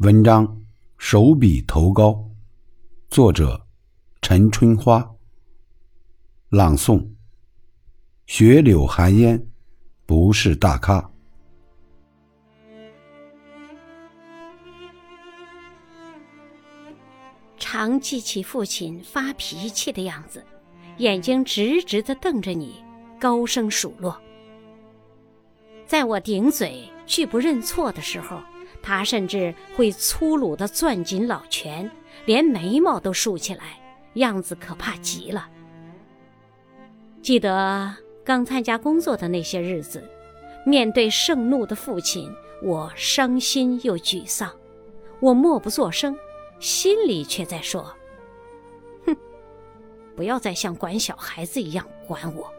文章手笔头高，作者陈春花。朗诵：雪柳寒烟，不是大咖。常记起父亲发脾气的样子，眼睛直直的瞪着你，高声数落。在我顶嘴拒不认错的时候。他甚至会粗鲁地攥紧老拳，连眉毛都竖起来，样子可怕极了。记得刚参加工作的那些日子，面对盛怒的父亲，我伤心又沮丧。我默不作声，心里却在说：“哼，不要再像管小孩子一样管我。”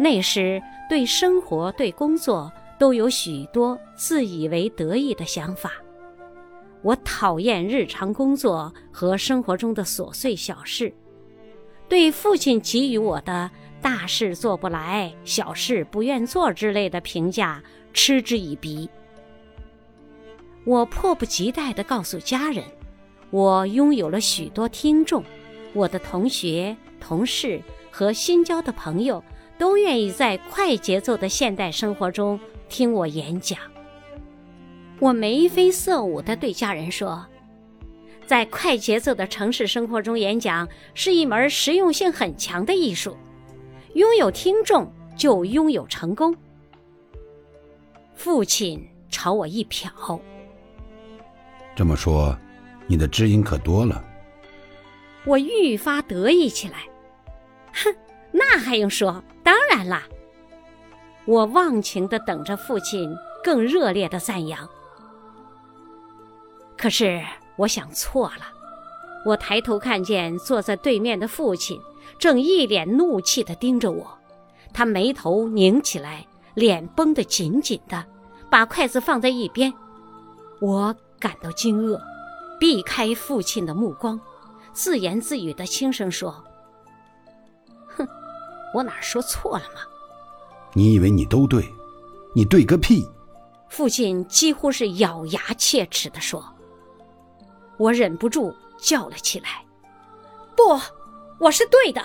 那时对生活，对工作。都有许多自以为得意的想法。我讨厌日常工作和生活中的琐碎小事，对父亲给予我的大事做不来、小事不愿做之类的评价嗤之以鼻。我迫不及待地告诉家人，我拥有了许多听众，我的同学、同事和新交的朋友都愿意在快节奏的现代生活中。听我演讲，我眉飞色舞地对家人说：“在快节奏的城市生活中演讲是一门实用性很强的艺术，拥有听众就拥有成功。”父亲朝我一瞟，这么说，你的知音可多了。我愈发得意起来，哼，那还用说？当然啦。我忘情地等着父亲更热烈的赞扬，可是我想错了。我抬头看见坐在对面的父亲正一脸怒气地盯着我，他眉头拧起来，脸绷得紧紧的，把筷子放在一边。我感到惊愕，避开父亲的目光，自言自语地轻声说：“哼，我哪说错了吗？”你以为你都对，你对个屁！父亲几乎是咬牙切齿地说。我忍不住叫了起来：“不，我是对的，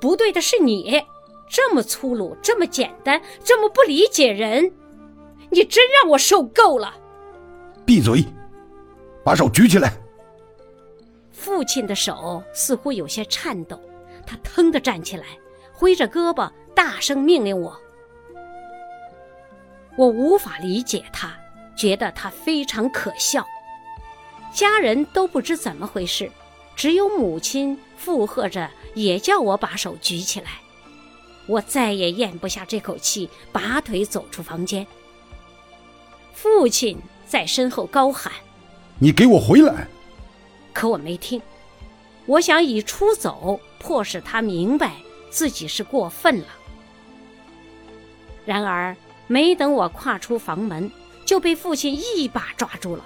不对的是你，这么粗鲁，这么简单，这么不理解人，你真让我受够了！”闭嘴，把手举起来！父亲的手似乎有些颤抖，他腾地站起来，挥着胳膊，大声命令我。我无法理解他，觉得他非常可笑。家人都不知怎么回事，只有母亲附和着，也叫我把手举起来。我再也咽不下这口气，拔腿走出房间。父亲在身后高喊：“你给我回来！”可我没听，我想以出走迫使他明白自己是过分了。然而。没等我跨出房门，就被父亲一把抓住了。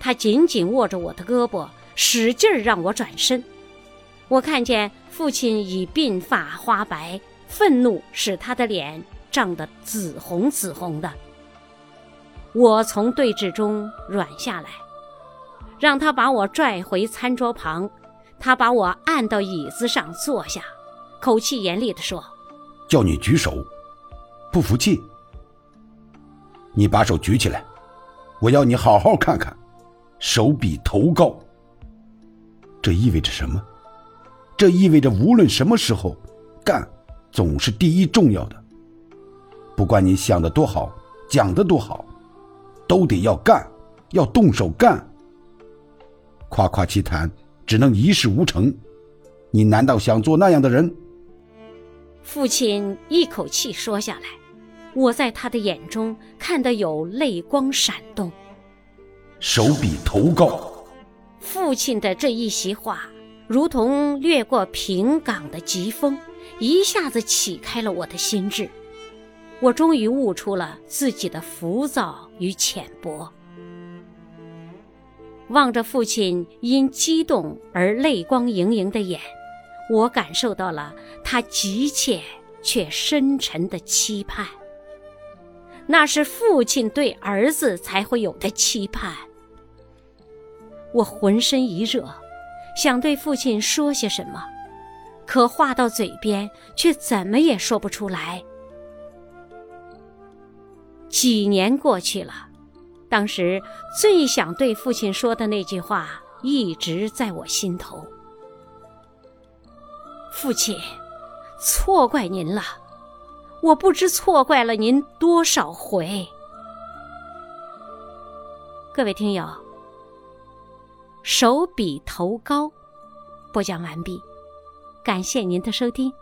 他紧紧握着我的胳膊，使劲让我转身。我看见父亲已鬓发花白，愤怒使他的脸涨得紫红紫红的。我从对峙中软下来，让他把我拽回餐桌旁。他把我按到椅子上坐下，口气严厉地说：“叫你举手，不服气？”你把手举起来，我要你好好看看，手比头高。这意味着什么？这意味着无论什么时候，干总是第一重要的。不管你想的多好，讲的多好，都得要干，要动手干。夸夸其谈只能一事无成。你难道想做那样的人？父亲一口气说下来。我在他的眼中看得有泪光闪动，手比头高。父亲的这一席话，如同掠过平岗的疾风，一下子启开了我的心智。我终于悟出了自己的浮躁与浅薄。望着父亲因激动而泪光盈盈的眼，我感受到了他急切却深沉的期盼。那是父亲对儿子才会有的期盼。我浑身一热，想对父亲说些什么，可话到嘴边却怎么也说不出来。几年过去了，当时最想对父亲说的那句话一直在我心头。父亲，错怪您了，我不知错怪了您多少回。各位听友，手比头高，播讲完毕，感谢您的收听。